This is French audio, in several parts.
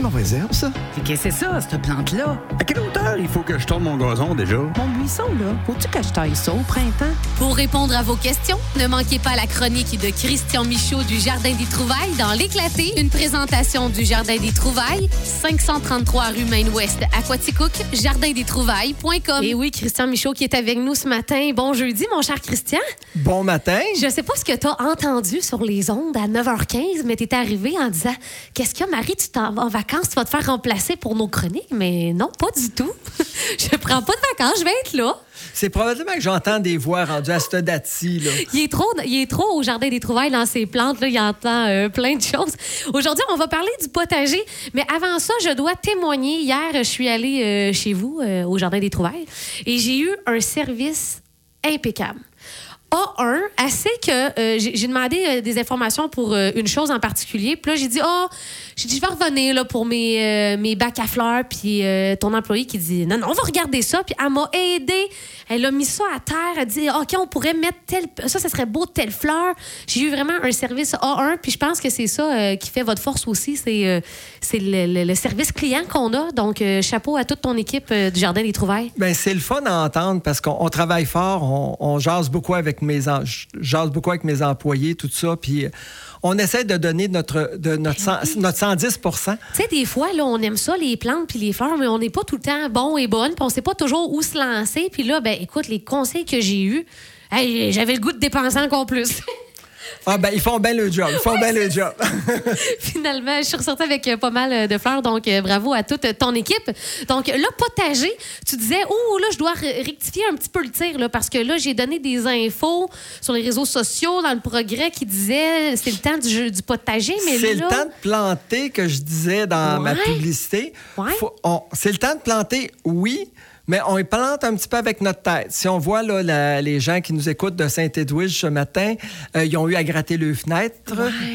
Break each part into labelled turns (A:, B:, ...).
A: une mauvaise herbe, ça?
B: Qu'est-ce que c'est ça, cette plante-là?
A: À quelle hauteur? Il faut que je tourne mon gazon déjà?
B: Mon buisson, là. Faut-tu que je taille ça au printemps?
C: Pour répondre à vos questions, ne manquez pas la chronique de Christian Michaud du Jardin des Trouvailles dans L'éclaté, une présentation du Jardin des Trouvailles, 533 rue Maine-Ouest, Aquaticook, jardindestrouvailles.com. Et oui, Christian Michaud qui est avec nous ce matin. Bon jeudi, mon cher Christian.
D: Bon matin.
C: Je sais pas ce que tu as entendu sur les ondes à 9h15, mais tu es arrivé en disant Qu'est-ce qu'il y a, Marie, tu t'en vas en vacances, tu vas te faire remplacer pour nos chroniques. Mais non, pas du tout. je prends pas de vacances, je vais être là.
D: C'est probablement que j'entends des voix rendues à date-ci. là.
C: Il est, trop, il est trop au jardin des trouvailles dans ses plantes. Là, il entend euh, plein de choses. Aujourd'hui, on va parler du potager. Mais avant ça, je dois témoigner. Hier, je suis allée euh, chez vous, euh, au jardin des trouvailles, et j'ai eu un service impeccable. A1, assez que euh, j'ai demandé euh, des informations pour euh, une chose en particulier. Puis là, j'ai dit, oh, j'ai dit, je vais revenir là, pour mes, mes bacs à fleurs. Puis ton employé qui dit, non, non, on va regarder ça. Puis elle m'a aidé. Elle a mis ça à terre. Elle a dit, OK, on pourrait mettre tel. Ça, ça serait beau, telle fleur. J'ai eu vraiment un service A1. Puis je pense que c'est ça qui fait votre force aussi. C'est le, service client qu'on a. Donc, chapeau à toute ton équipe du Jardin des Trouvailles.
D: Ben, c'est le fun à entendre parce qu'on on travaille fort, on, on jase beaucoup avec mes beaucoup avec mes employés, tout ça, puis euh, on essaie de donner notre de notre, cent- notre 110
C: Tu sais, des fois, là, on aime ça, les plantes puis les fleurs, mais on n'est pas tout le temps bon et bonne, puis on sait pas toujours où se lancer. Puis là, ben, écoute, les conseils que j'ai eus, hey, j'avais le goût de dépenser encore plus.
D: Ah ben ils font bien le job, ils font bien le job.
C: Finalement, je suis ressortie avec euh, pas mal de fleurs, donc euh, bravo à toute ton équipe. Donc là, potager, tu disais, oh là, je dois rectifier un petit peu le tir, là, parce que là, j'ai donné des infos sur les réseaux sociaux dans le progrès qui disait c'est le temps du, jeu, du potager, mais
D: C'est
C: là...
D: le temps de planter que je disais dans ma
C: Ouais.
D: publicité.
C: Ouais.
D: Faut- on- C'est le temps de planter, oui, mais on y plante un petit peu avec notre tête. Si on voit là, la- les gens qui nous écoutent de Saint-Édouard ce matin, euh, ils ont eu à gratter le fenêtre.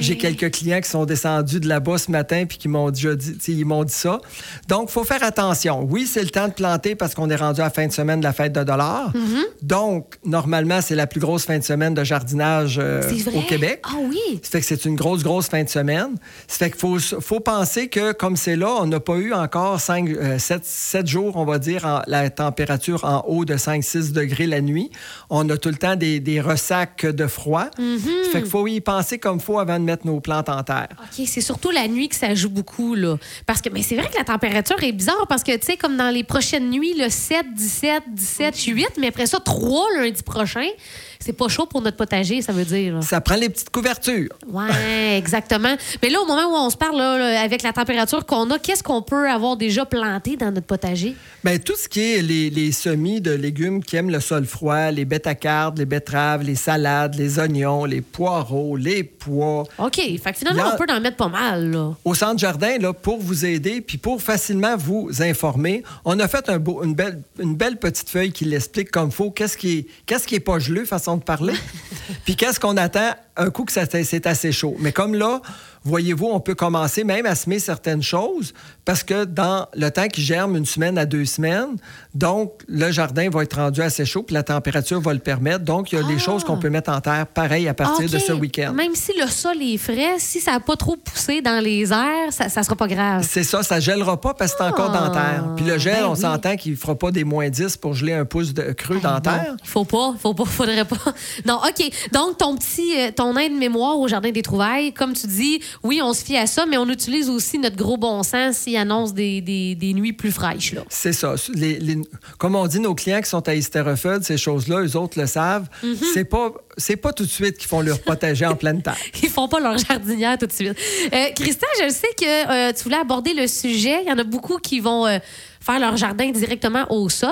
D: J'ai quelques clients qui sont descendus de là-bas ce matin puis qui m'ont déjà dit, ils m'ont dit ça. Donc, il faut faire attention. Oui, c'est le temps de planter parce qu'on est rendu à la fin de semaine de la fête de dollars.
C: Mm-hmm.
D: Donc, normalement, c'est la plus grosse fin de semaine de jardinage euh, au Québec.
C: Ah oui!
D: Ça fait que c'est une grosse, grosse fin de semaine. Ça fait qu'il faut, faut penser que, comme c'est là, on n'a pas eu encore 5, 7, jours, on va dire, en- la température en haut de 5-6 degrés la nuit. On a tout le temps des, des ressacs de froid. Ça fait qu'il faut y penser comme il faut avant de mettre nos plantes en terre.
C: OK, c'est surtout la nuit que ça joue beaucoup, là. Parce que, mais c'est vrai que la température est bizarre parce que, tu sais, comme dans les prochaines nuits, le 7, 17, 17, 8, mais après ça, 3 lundi prochain, c'est pas chaud pour notre potager, ça veut dire. là.
D: Ça prend les petites couvertures.
C: Ouais, exactement. Mais là, au moment où on se parle, là, là, avec la température qu'on a, qu'est-ce qu'on peut avoir déjà planté dans notre potager?
D: Bien, tout ce qui est les, les semis de légumes qui aiment le sol froid, les bétacardes, les betteraves, les salades, les oignons, les poireaux, les pois,
C: OK, fait que finalement, on peut en mettre pas mal, là.
D: au centre jardin là, pour vous aider puis pour facilement vous informer. On a fait un beau- une, belle, une belle petite feuille qui l'explique comme faut. Qu'est-ce qui est, qu'est-ce qui est pas geleux, façon de parler, puis qu'est-ce qu'on attend? Un coup que c'est assez chaud. Mais comme là, voyez-vous, on peut commencer même à semer certaines choses parce que dans le temps qui germe une semaine à deux semaines, donc le jardin va être rendu assez chaud puis la température va le permettre. Donc, il y a des
C: Ah!
D: choses qu'on peut mettre en terre pareil à partir de ce week-end.
C: Même si le sol est frais, si ça n'a pas trop poussé dans les airs, ça, ça sera pas grave.
D: C'est ça, ça gèlera pas parce que c'est encore dans la terre. Puis le gel,
C: ben
D: on
C: oui.
D: s'entend qu'il fera pas des moins 10 pour geler un pouce de creux dans terre.
C: Il faut pas, faut pas, faudrait pas. Non, OK. Donc, ton petit, euh, ton aide-mémoire au Jardin des Trouvailles, comme tu dis, oui, on se fie à ça, mais on utilise aussi notre gros bon sens annonce des, des, des nuits plus fraîches.
D: C'est ça. Les- les- comme on dit, nos clients qui sont à Hystérophode, ces choses-là, eux autres le savent.
C: Mm-hmm.
D: C'est pas c'est pas tout de suite qu'ils font leur potager en pleine terre.
C: Ils font pas leur jardinière tout de suite. Euh, Christian, je sais que euh, tu voulais aborder le sujet. Il y en a beaucoup qui vont euh, faire leur jardin directement au sol.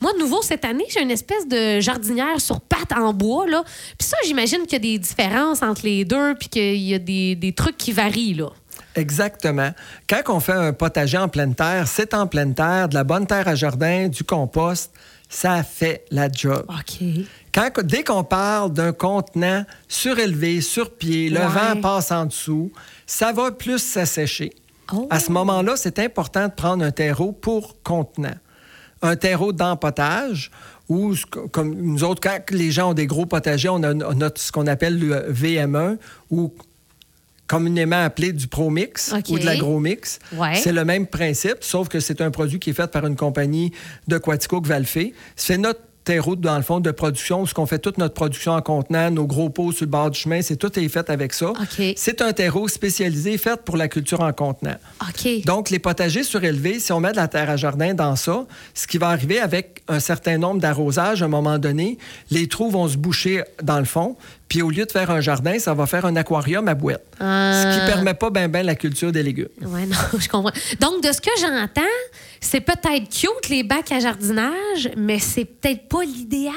C: Moi, de nouveau, cette année, j'ai une espèce de jardinière sur pattes en bois. Là. Puis ça, j'imagine qu'il y a des différences entre les deux puis qu'il y a des, des trucs qui varient. Là.
D: Exactement. Quand on fait un potager en pleine terre, c'est en pleine terre, de la bonne terre à jardin, du compost, ça fait la job.
C: OK.
D: Quand, dès qu'on parle d'un contenant surélevé, sur pied, le
C: Ouais.
D: vent passe en dessous, ça va plus s'assécher.
C: Oh.
D: À ce moment-là, c'est important de prendre un terreau pour contenant. Un terreau d'empotage, ou comme nous autres, quand les gens ont des gros potagers, on a, on a ce qu'on appelle le VM1, ou communément appelé du Pro-Mix
C: OK.
D: ou de l'Agro-Mix.
C: Ouais.
D: C'est le même principe, sauf que c'est un produit qui est fait par une compagnie de Quaticook Valfé. C'est notre terreau, dans le fond, de production, où ce qu'on fait toute notre production en contenant, nos gros pots sur le bord du chemin, c'est tout est fait avec ça. C'est un terreau spécialisé fait pour la culture en contenant. Donc, les potagers surélevés, si on met de la terre à jardin dans ça, ce qui va arriver avec un certain nombre d'arrosages, à un moment donné, les trous vont se boucher dans le fond, puis au lieu de faire un jardin, ça va faire un aquarium à.
C: Ah.
D: Ce qui permet pas bien ben la culture des légumes.
C: Ouais, non, je comprends. Donc, de ce que j'entends, c'est peut-être cute, les bacs à jardinage, mais c'est peut-être pas l'idéal.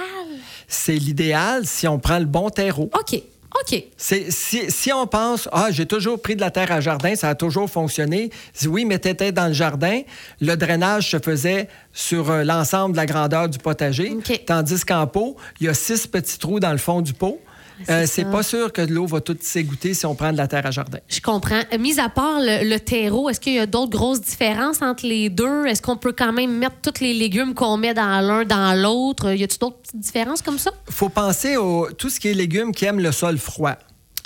D: C'est l'idéal si on prend le bon terreau.
C: OK. OK.
D: C'est- si, si on pense, ah, j'ai toujours pris de la terre à jardin, ça a toujours fonctionné. Si oui, mais t'étais dans le jardin, le drainage se faisait sur euh, l'ensemble de la grandeur du potager.
C: OK.
D: Tandis qu'en pot, il y a six petits trous dans le fond du pot.
C: C'est
D: Euh, c'est pas sûr que de l'eau va toute s'égoutter si on prend de la terre à jardin.
C: Je comprends. Euh, Mis à part le, le terreau, est-ce qu'il y a d'autres grosses différences entre les deux? Est-ce qu'on peut quand même mettre tous les légumes qu'on met dans l'un dans l'autre? Y a-t-il d'autres petites différences comme ça?
D: faut penser au tout ce qui est légumes qui aiment le sol froid.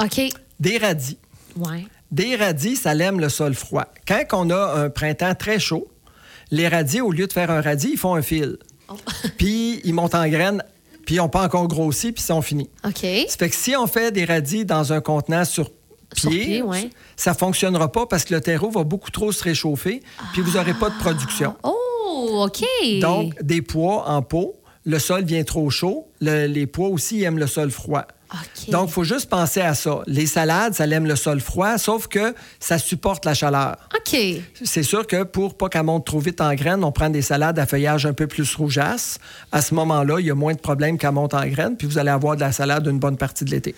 C: OK.
D: Des radis.
C: Ouais.
D: Des radis, ça l'aime le sol froid. Quand on a un printemps très chaud, les radis, au lieu de faire un radis, ils font un fil.
C: Oh.
D: puis ils montent en graines, puis ils n'ont pas encore grossi, puis ils sont finis.
C: OK.
D: Ça fait que si on fait des radis dans un contenant sur
C: Sur
D: pied,
C: ouais.
D: ça fonctionnera pas parce que le terreau va beaucoup trop se réchauffer, puis vous n'aurez pas de production.
C: Oh, OK.
D: Donc, des pois en pot, le sol vient trop chaud, le- les pois aussi aiment le sol froid. Donc, il faut juste penser à ça. Les salades, ça aime le sol froid, sauf que ça supporte la chaleur.
C: OK.
D: C'est sûr que pour pas qu'elle monte trop vite en graines, on prend des salades à feuillage un peu plus rougeasse. À ce moment-là, il y a moins de problèmes qu'elle monte en graines, puis vous allez avoir de la salade une bonne partie de l'été.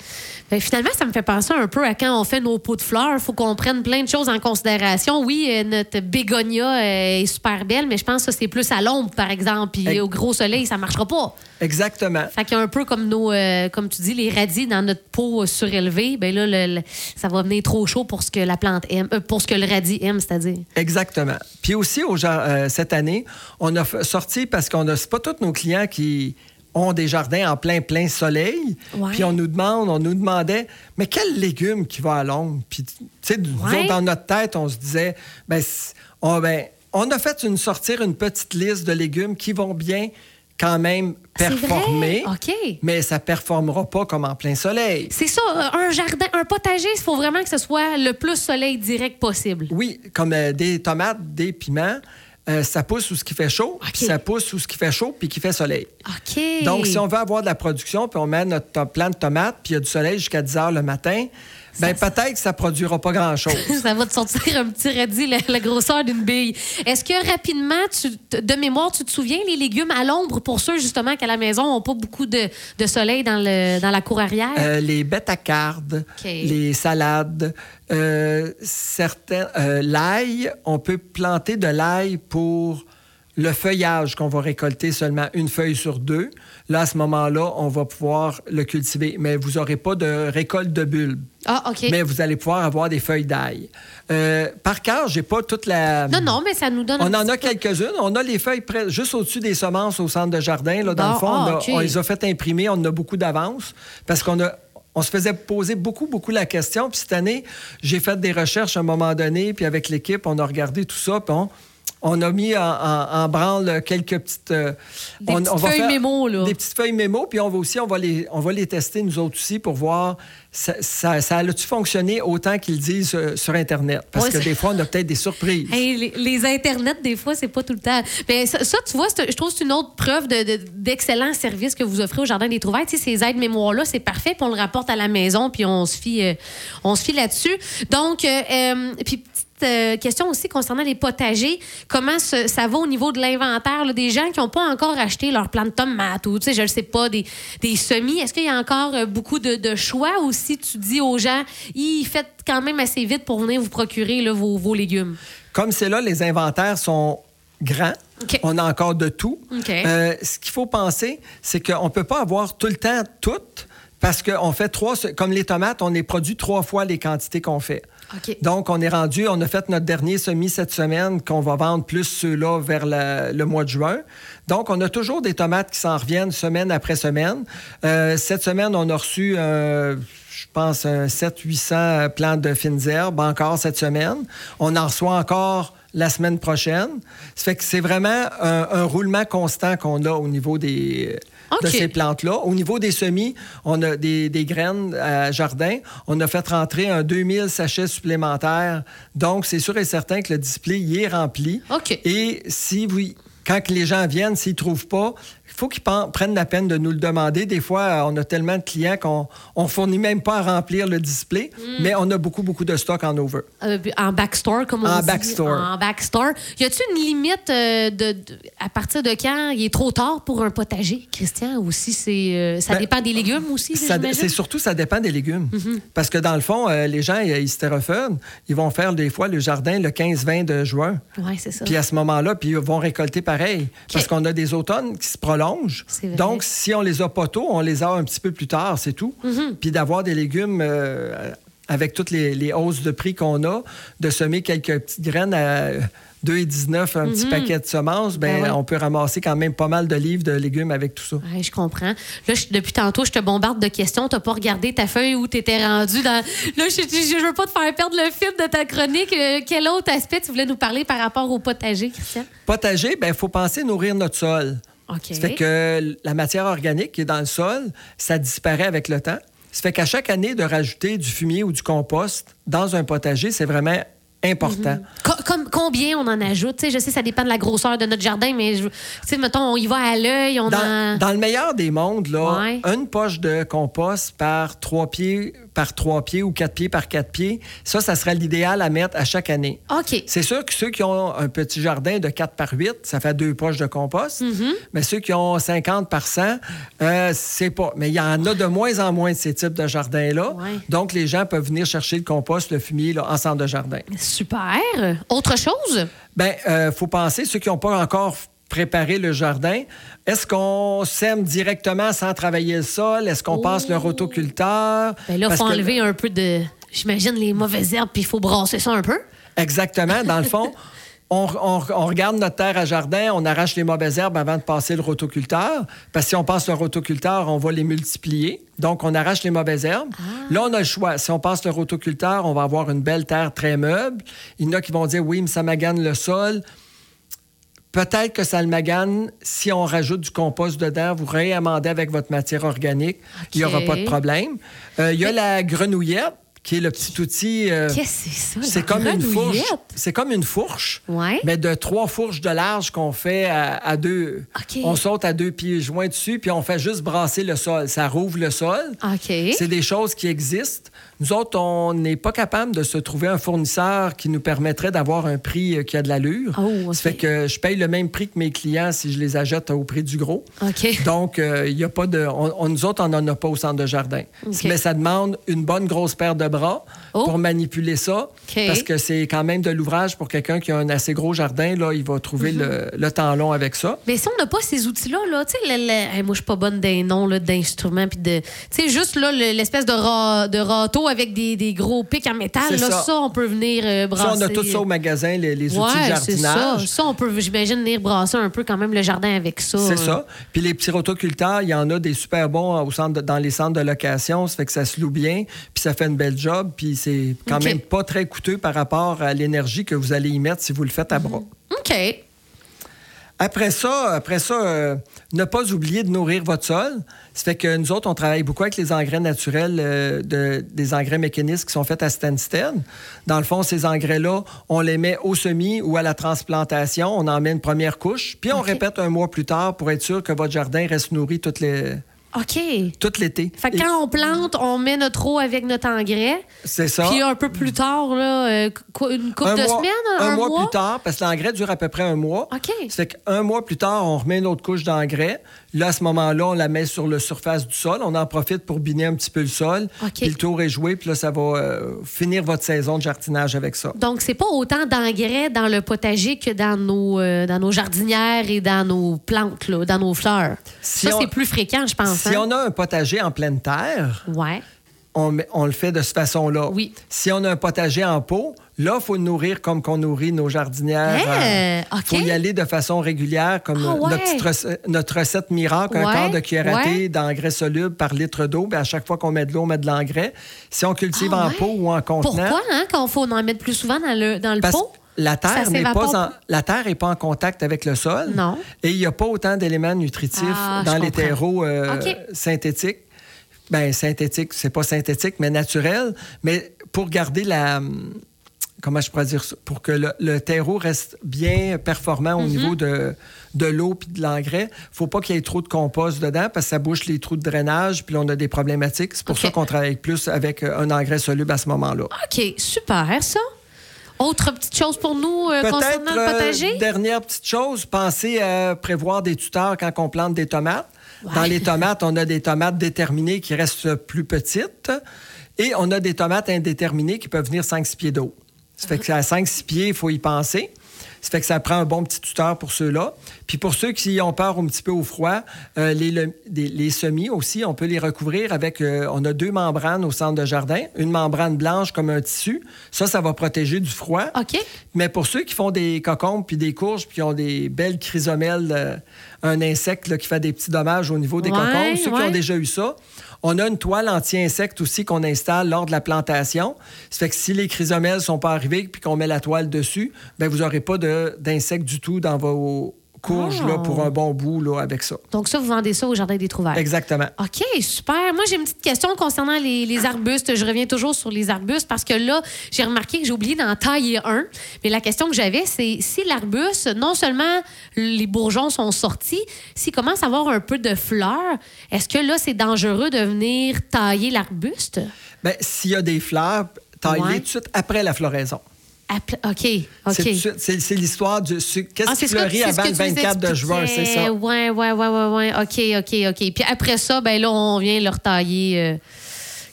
C: Ben, finalement, ça me fait penser un peu à quand on fait nos pots de fleurs. Il faut qu'on prenne plein de choses en considération. Oui, euh, notre bégonia euh, est super belle, mais je pense que c'est plus à l'ombre, par exemple. Puis au gros soleil, ça marchera pas.
D: Exactement.
C: Fait qu'il y a un peu comme nos, euh, comme tu dis, les dans notre pot euh, surélevé. Ben là, le- le- ça va venir trop chaud pour ce que la plante aime, euh, pour ce que le radis aime, c'est-à-dire.
D: Exactement. Puis aussi, au euh, cette année, on a sorti, parce qu'on a, c'est pas tous nos clients qui ont des jardins en plein, plein soleil.
C: Ouais.
D: Puis on nous demande, on nous demandait, mais quel légume qui va à l'ombre? Puis, tu sais,
C: Ouais.
D: dans notre tête, on se disait, ben, on, ben, on a fait une, sortir une petite liste de légumes qui vont bien quand même performer. Mais ça performera pas comme en plein soleil.
C: C'est ça, un jardin, un potager, il faut vraiment que ce soit le plus soleil direct possible.
D: Oui, comme euh, des tomates, des piments, euh, ça pousse où ce qui fait chaud, puis ça pousse où ce qui fait chaud, puis qui fait soleil. Donc, si on veut avoir de la production, puis on met notre plant de tomates, puis il y a du soleil jusqu'à 10 heures le matin, ben peut-être que ça produira pas grand-chose.
C: Ça va te sortir un petit radis, la, la grosseur d'une bille. Est-ce que rapidement, tu, de mémoire, tu te souviens, les légumes à l'ombre, pour ceux justement qu'à la maison n'ont pas beaucoup de, de soleil dans, le, dans la cour arrière?
D: Euh, les bêtes à cardes, les salades, euh, certains, euh, l'ail, on peut planter de l'ail pour le feuillage qu'on va récolter seulement une feuille sur deux. Là, à ce moment-là, on va pouvoir le cultiver. Mais vous n'aurez pas de récolte de bulbes.
C: ah, OK.
D: Mais vous allez pouvoir avoir des feuilles d'ail. Euh, par cœur, j'ai pas toute la.
C: Non, non, mais ça nous donne un
D: On en a quelques-unes. On a les feuilles près- juste au-dessus des semences au centre de jardin. Là, dans
C: Bon,
D: le fond, on,
C: ah,
D: a- on les a fait imprimer. On en a beaucoup d'avance parce qu'on a. On se faisait poser beaucoup, beaucoup la question. Puis cette année, j'ai fait des recherches à un moment donné. Puis avec l'équipe, on a regardé tout ça. Puis on, on a mis en, en- en branle quelques petites... euh,
C: Des
D: on-
C: petites
D: on va
C: feuilles
D: faire
C: mémo, là.
D: Des petites feuilles mémo. Puis on va aussi, on va les, on va les tester, nous autres aussi, pour voir ça, ça, ça a-tu fonctionné autant qu'ils disent euh, sur Internet? Parce
C: Ouais,
D: que des fois, on a peut-être des surprises.
C: Hey, les, les internets, des fois, c'est pas tout le temps. Mais ça, ça, tu vois, je trouve que c'est une autre preuve de- de- d'excellent service que vous offrez au Jardin des Trouvailles. Tu sais, ces aides mémoires-là, c'est parfait, puis on le rapporte à la maison, puis on se fie, euh, on se fie là-dessus. Donc, puis euh, question aussi concernant les potagers. Comment ce- ça va au niveau de l'inventaire là, des gens qui n'ont pas encore acheté leur plant de tomates ou, tu sais, je ne sais pas, des, des semis? Est-ce qu'il y a encore euh, beaucoup de, de choix ou si tu dis aux gens, ils faites quand même assez vite pour venir vous procurer là, vos, vos légumes?
D: Comme c'est là, les inventaires sont grands. On a encore de tout. Euh, ce qu'il faut penser, c'est qu'on ne peut pas avoir tout le temps tout parce qu'on fait trois... Comme les tomates, on les produit trois fois les quantités qu'on fait. Donc, on est rendu, on a fait notre dernier semis cette semaine qu'on va vendre plus ceux-là vers le mois de juin. Donc, on a toujours des tomates qui s'en reviennent semaine après semaine. Euh, cette semaine, on a reçu, euh, je pense, 700-800 plantes de fines herbes encore cette semaine. On en reçoit encore la semaine prochaine. Ça fait que c'est vraiment un roulement constant qu'on a au niveau des, de ces plantes-là. Au niveau des semis, on a des, des graines à jardin. On a fait rentrer un 2000 sachets supplémentaires. Donc, c'est sûr et certain que le display y est rempli.
C: OK.
D: Et si vous, quand que les gens viennent, s'ils ne trouvent pas, faut qu'ils prennent la peine de nous le demander. Des fois, euh, on a tellement de clients qu'on ne fournit même pas à remplir le display,
C: Mm.
D: mais on a beaucoup, beaucoup de stock en over.
C: Euh, en backstore, comme on
D: En
C: dit.
D: backstore.
C: En backstore. Y a-t-il une limite euh, de, de- à partir de quand il est trop tard pour un potager, Christian? Ou si c'est. euh, ça
D: Ben,
C: dépend des légumes aussi?
D: C'est surtout, ça dépend des légumes.
C: Mm-hmm.
D: Parce que dans le fond, les gens, ils ils vont faire des fois le jardin le 15-20 de juin.
C: Oui, c'est ça.
D: Puis à ce moment-là, puis ils vont récolter pareil. Parce qu'on a des automnes qui se prolongent. Donc, si on les a pas tôt, on les a un petit peu plus tard, c'est tout.
C: Mm-hmm.
D: Puis d'avoir des légumes euh, avec toutes les, les hausses de prix qu'on a, de semer quelques petites graines à 2,19 un petit paquet de semences, ben.
C: Ben ouais.
D: on peut ramasser quand même pas mal de livres de légumes avec tout ça.
C: Ouais, je comprends. Là, je- depuis tantôt, je te bombarde de questions. Tu n'as pas regardé ta feuille où tu étais rendu. Dans... Là, je ne veux pas te faire perdre le fil de ta chronique. Euh, quel autre aspect tu voulais nous parler par rapport au potager, Christian?
D: Potager, il ben, faut penser nourrir notre sol. Ça fait que la matière organique qui est dans le sol, ça disparaît avec le temps. Ça fait qu'à chaque année, de rajouter du fumier ou du compost dans un potager, c'est vraiment important.
C: Co- comme, combien on en ajoute? Je sais, ça dépend de la grosseur de notre jardin, mais je- mettons, on y va à l'œil, en...
D: Dans, dans le meilleur des mondes, là,
C: Ouais.
D: une poche de compost par trois pieds par trois pieds ou quatre pieds par quatre pieds, ça, ça serait l'idéal à mettre à chaque année.
C: OK.
D: C'est sûr que ceux qui ont un petit jardin de 4 par 8, ça fait deux poches de compost.
C: Mm-hmm.
D: Mais ceux qui ont 50 par 100, euh, c'est pas. Mais il y en a de moins en moins de ces types de jardins-là.
C: Ouais.
D: Donc, les gens peuvent venir chercher le compost, le fumier là, en centre de jardin.
C: Super. Autre chose?
D: Bien, il faut penser, ceux qui n'ont pas encore préparé le jardin, est-ce qu'on sème directement sans travailler le sol? Est-ce qu'on passe le rotoculteur?
C: Ben là, il faut
D: que-
C: enlever un peu de... J'imagine les mauvaises herbes, puis il faut brasser ça un peu.
D: Exactement. Dans le fond, on, on- on regarde notre terre à jardin, on arrache les mauvaises herbes avant de passer le rotoculteur. Parce que si on passe le rotoculteur, on va les multiplier. Donc, on arrache les mauvaises herbes. Là, on a le choix. Si on passe le rotoculteur, on va avoir une belle terre très meuble. Il y en a qui vont dire, oui, mais ça magane le sol. Peut-être que ça le magane si on rajoute du compost dedans. Vous réamendez avec votre matière organique. Il n'y aura pas de problème. Euh, il y a la grenouillette, qui est le petit outil... euh,
C: Qu'est-ce que c'est ça?
D: c'est comme une fourche. C'est comme une fourche,
C: Ouais.
D: mais de trois fourches de large qu'on fait à, à deux.
C: OK.
D: On saute à deux pieds joints dessus, puis on fait juste brasser le sol. Ça rouvre le sol. C'est des choses qui existent. Nous autres, on n'est pas capable de se trouver un fournisseur qui nous permettrait d'avoir un prix euh, qui a de l'allure.
C: Oh.
D: Ça fait que je paye le même prix que mes clients si je les achète au prix du gros. Donc, euh, il y a pas de. on- on- nous autres, on n'en a pas au centre de jardin. Mais ça demande une bonne grosse paire de bras
C: Oh.
D: pour manipuler ça. Parce que c'est quand même de l'ouvrage pour quelqu'un qui a un assez gros jardin. Là, il va trouver
C: Mhm.
D: le, le temps long avec ça.
C: Mais si on n'a pas ces outils-là, là, tu sais, hey, moi, je suis pas bonne des noms là, d'instruments. de, tu sais, juste l'espèce de, ra- de râteau avec des, des gros pics en métal, là, ça.
D: ça.
C: on peut venir euh, brasser.
D: Ça, on a tout ça au magasin, les, les outils de
C: Ouais, ça.
D: jardinage.
C: Ça, on peut, j'imagine, venir brasser un peu quand même le jardin avec ça.
D: C'est ça. Puis les petits rotoculteurs, il y en a des super bons au centre de- dans les centres de location. Ça fait que ça se loue bien, puis ça fait une belle job. Puis c'est quand même pas très coûteux par rapport à l'énergie que vous allez y mettre si vous le faites à bras.
C: OK.
D: Après ça, après ça euh, ne pas oublier de nourrir votre sol. Ça fait que nous autres, on travaille beaucoup avec les engrais naturels, euh, de- des engrais mécanistes qui sont faits à Stansted. Dans le fond, ces engrais-là, on les met au semis ou à la transplantation. On en met une première couche, puis on répète un mois plus tard pour être sûr que votre jardin reste nourri toute les-
C: OK.
D: tout l'été.
C: Fait que
D: Et
C: quand on plante, on met notre eau avec notre engrais.
D: C'est ça.
C: Puis un peu plus tard, là, euh, une couple
D: un
C: de
D: mois,
C: semaines,
D: un,
C: un,
D: mois, plus tard, parce que l'engrais dure à peu près un mois.
C: OK.
D: Fait qu'un mois plus tard, on remet une autre couche d'engrais. Là, à ce moment-là, on la met sur la surface du sol. On en profite pour biner un petit peu le sol. Puis le tour est joué, puis là, ça va euh, finir votre saison de jardinage avec ça.
C: Donc, c'est pas autant d'engrais dans le potager que dans nos, euh, dans nos jardinières et dans nos plantes, là, dans nos fleurs.
D: Si
C: ça,
D: on-
C: c'est plus fréquent, je pense.
D: Si
C: hein?
D: on a un potager en pleine terre,
C: Ouais.
D: On, le fait de cette façon-là.
C: Oui.
D: Si on a un potager en pot, là, il faut le nourrir comme qu'on nourrit nos jardinières.
C: Hein,
D: Il
C: OK.
D: faut y aller de façon régulière, comme
C: Ah, ouais.
D: notre, petite rece- notre recette miracle, un quart de cuillère à
C: ouais.
D: thé d'engrais soluble par litre d'eau. Puis à chaque fois qu'on met de l'eau, on met de l'engrais. Si on cultive
C: Ah,
D: en pot ou en contenant...
C: Pourquoi, hein, qu'on faut en mettre plus souvent dans le, dans le
D: Parce
C: pot?
D: la terre n'est pas en,
C: pas.
D: la terre est pas en contact avec le sol.
C: Non.
D: Et il n'y a pas autant d'éléments nutritifs
C: Ah,
D: dans les terreaux euh, synthétiques. Ben synthétique, c'est pas synthétique, mais naturel. Mais pour garder la comment je pourrais dire ça, pour que le, le terreau reste bien performant au niveau de, de l'eau puis de l'engrais, faut pas qu'il y ait trop de compost dedans parce que ça bouche les trous de drainage puis on a des problématiques. C'est pour ça qu'on travaille plus avec euh, un engrais soluble à ce moment-là.
C: OK, super, ça. Autre petite chose pour nous euh, concernant le
D: euh,
C: potager?
D: dernière petite chose, pensez à prévoir des tuteurs quand on plante des tomates. Dans les tomates, on a des tomates déterminées qui restent plus petites et on a des tomates indéterminées qui peuvent venir 5-6 pieds d'eau. Ça fait que à 5-6 pieds, il faut y penser. Ça fait que ça prend un bon petit tuteur pour ceux-là. Puis pour ceux qui ont peur un petit peu au froid, euh, les, le- des- les semis aussi, on peut les recouvrir avec... euh, on a deux membranes au centre de jardin. Une membrane blanche comme un tissu. Ça, ça va protéger du froid.
C: OK.
D: Mais pour ceux qui font des cocombes puis des courges puis qui ont des belles chrysomèles, euh, un insecte là, qui fait des petits dommages au niveau des
C: Ouais,
D: cocombes, ceux qui ont déjà eu ça, on a une toile anti-insecte aussi qu'on installe lors de la plantation. Ça fait que si les chrysomèles sont pas arrivés puis qu'on met la toile dessus, ben vous n'aurez pas d'insectes du tout dans vos courges
C: Oh.
D: là, pour un bon bout là, avec ça.
C: Donc ça, vous vendez ça au Jardin des Trouvailles?
D: Exactement.
C: OK, super. Moi, j'ai une petite question concernant les, les arbustes. Je reviens toujours sur les arbustes parce que là, j'ai remarqué que j'ai oublié d'en tailler un. Mais la question que j'avais, c'est si l'arbuste, non seulement les bourgeons sont sortis, s'il commence à avoir un peu de fleurs, est-ce que là, c'est dangereux de venir tailler l'arbuste?
D: Ben, s'il y a des fleurs, taillez
C: Ouais.
D: tout de suite après la floraison.
C: OK,
D: C'est
C: OK.
D: C'est l'histoire du. Qu'est-ce
C: Ah,
D: qui fleurit avant le
C: tu nous
D: 24 de juin, c'est ça?
C: Ouais, ouais, ouais, ouais, ouais. OK, OK, OK. Puis après ça, ben là, on vient le retailler euh,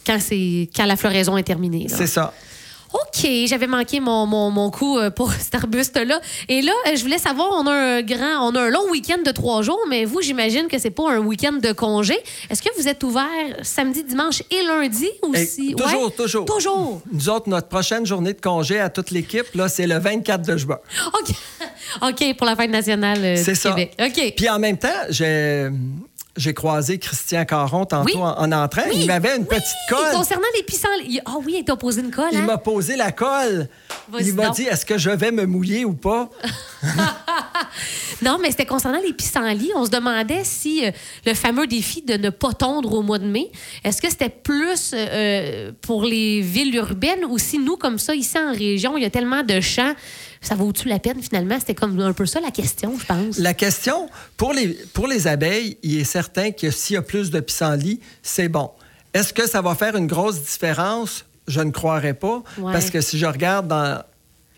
C: quand, c'est, quand la floraison est terminée.
D: C'est ça.
C: OK, j'avais manqué mon, mon, mon coup euh, pour cet arbuste-là. Et là, euh, je voulais savoir, on a un grand, on a un long week-end de trois jours, mais vous, j'imagine que c'est pas un week-end de congé. Est-ce que vous êtes ouvert samedi, dimanche et lundi
D: Et
C: aussi?
D: toujours,
C: Ouais?
D: toujours.
C: Toujours.
D: Nous autres, notre prochaine journée de congé à toute l'équipe, là, c'est le 24 de juin.
C: OK. OK, pour la fête nationale euh,
D: C'est
C: du
D: ça.
C: Québec. OK.
D: Puis en même temps, j'ai. J'ai croisé Christian Caron tantôt
C: Oui.
D: en, en.
C: Oui,
D: Il m'avait une
C: oui.
D: petite colle.
C: Concernant les pissenlits. Ah oui, il t'a posé une colle,
D: Il
C: hein?
D: m'a posé la colle. Il m'a dit est-ce que je vais me mouiller ou pas?
C: Non, mais c'était concernant les pissenlits. On se demandait si euh, le fameux défi de ne pas tondre au mois de mai, est-ce que c'était plus euh, pour les villes urbaines ou si nous, comme ça, ici en région, il y a tellement de champs, ça vaut-tu la peine finalement? C'était comme un peu ça la question, je pense.
D: La question, pour les, pour les abeilles, il est certain que s'il y a plus de pissenlits, c'est bon. Est-ce que ça va faire une grosse différence? Je ne croirais pas.
C: Ouais.
D: Parce que si je regarde dans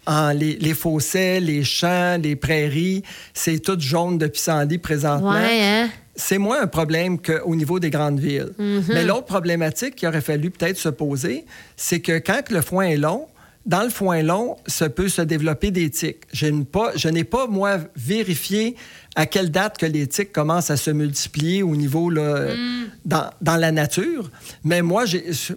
D: en les, les fossés, les champs, les prairies, c'est tout jaune de pissenlits présentement.
C: Ouais, hein?
D: C'est moins un problème qu'au niveau des grandes villes.
C: Mm-hmm.
D: Mais l'autre problématique qu'il aurait fallu peut-être se poser, c'est que quand le foin est long, dans le foin long, ça peut se développer des tiques. Je n'ai pas, je n'ai pas, moi, vérifié à quelle date que les tiques commencent à se multiplier au niveau, là,
C: Mm.
D: dans, dans la nature. Mais moi,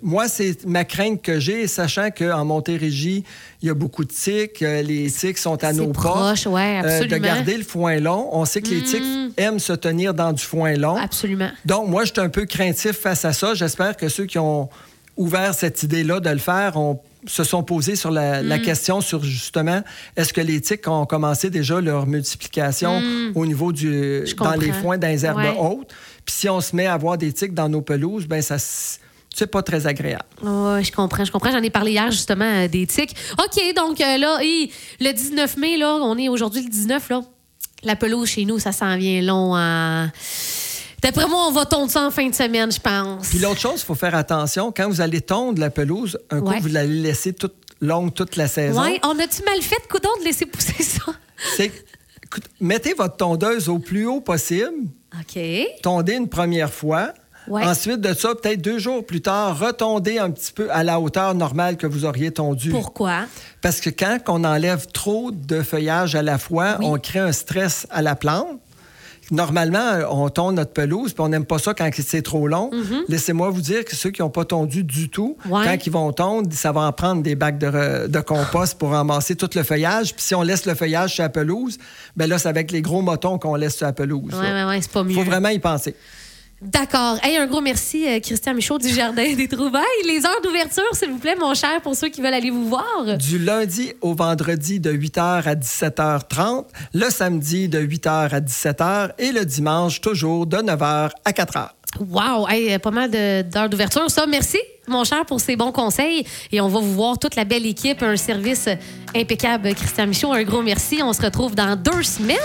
D: moi c'est ma crainte que j'ai, sachant qu'en Montérégie, il y a beaucoup de tiques. euh, Les tiques sont à nos
C: proche,
D: portes.
C: ouais,
D: Euh, de.
C: Mm.
D: garder le foin long. On sait que les tiques aiment se tenir dans du foin long.
C: Absolument.
D: Donc, moi, je suis un peu craintif face à ça. J'espère que ceux qui ont ouvert cette idée-là de le faire ont- se sont posés sur la,
C: Mm.
D: la question sur justement est-ce que les tiques ont commencé déjà leur multiplication au niveau du
C: Mm. Je
D: dans les foins, dans les herbes
C: Ouais.
D: hautes. Puis si on se met à avoir des tiques dans nos pelouses, ben ça c'est pas très agréable.
C: Je comprends, je comprends. J'en ai parlé hier, justement, euh, des tiques. OK, donc euh, là, hi, le 19 mai, là, on est aujourd'hui le 19, là. La pelouse chez nous, ça s'en vient long. en- D'après moi, on va tondre ça en fin de semaine, je pense.
D: Puis l'autre chose, il faut faire attention, quand vous allez tondre la pelouse, un coup,
C: Ouais.
D: vous l'allez laisser toute longue toute la saison.
C: Ouais, on a-tu mal fait, coudon, de laisser pousser ça?
D: C'est- écoute, mettez votre tondeuse au plus haut possible.
C: OK.
D: tondez une première fois.
C: Ouais.
D: Ensuite de ça, peut-être deux jours plus tard, retondez un petit peu à la hauteur normale que vous auriez tondu.
C: Pourquoi?
D: Parce que quand on enlève trop de feuillage à la fois,
C: Oui.
D: on crée un stress à la plante normalement, on tonde notre pelouse, puis on n'aime pas ça quand c'est trop long. Laissez-moi vous dire que ceux qui n'ont pas tondu du tout.
C: Ouais.
D: quand ils vont tondre, ça va en prendre des bacs de, re- de compost pour ramasser tout le feuillage. Puis si on laisse le feuillage sur la pelouse, ben là, c'est avec les gros motons qu'on laisse sur la pelouse.
C: Ouais, ouais, c'est pas
D: Il
C: mieux.
D: faut vraiment y penser.
C: D'accord. Hey, un gros merci, euh, Christian Michaud du Jardin des Trouvailles. Les heures d'ouverture, s'il vous plaît, mon cher, pour ceux qui veulent aller vous voir.
D: Du lundi au vendredi de 8h à 17h30, le samedi de 8h à 17h et le dimanche toujours de 9h à 4h.
C: Wow! Hey, euh, pas mal de- d'heures d'ouverture. Ça, merci, mon cher, pour ces bons conseils. Et on va vous voir toute la belle équipe. Un service impeccable, Christian Michaud. Un gros merci. On se retrouve dans deux semaines.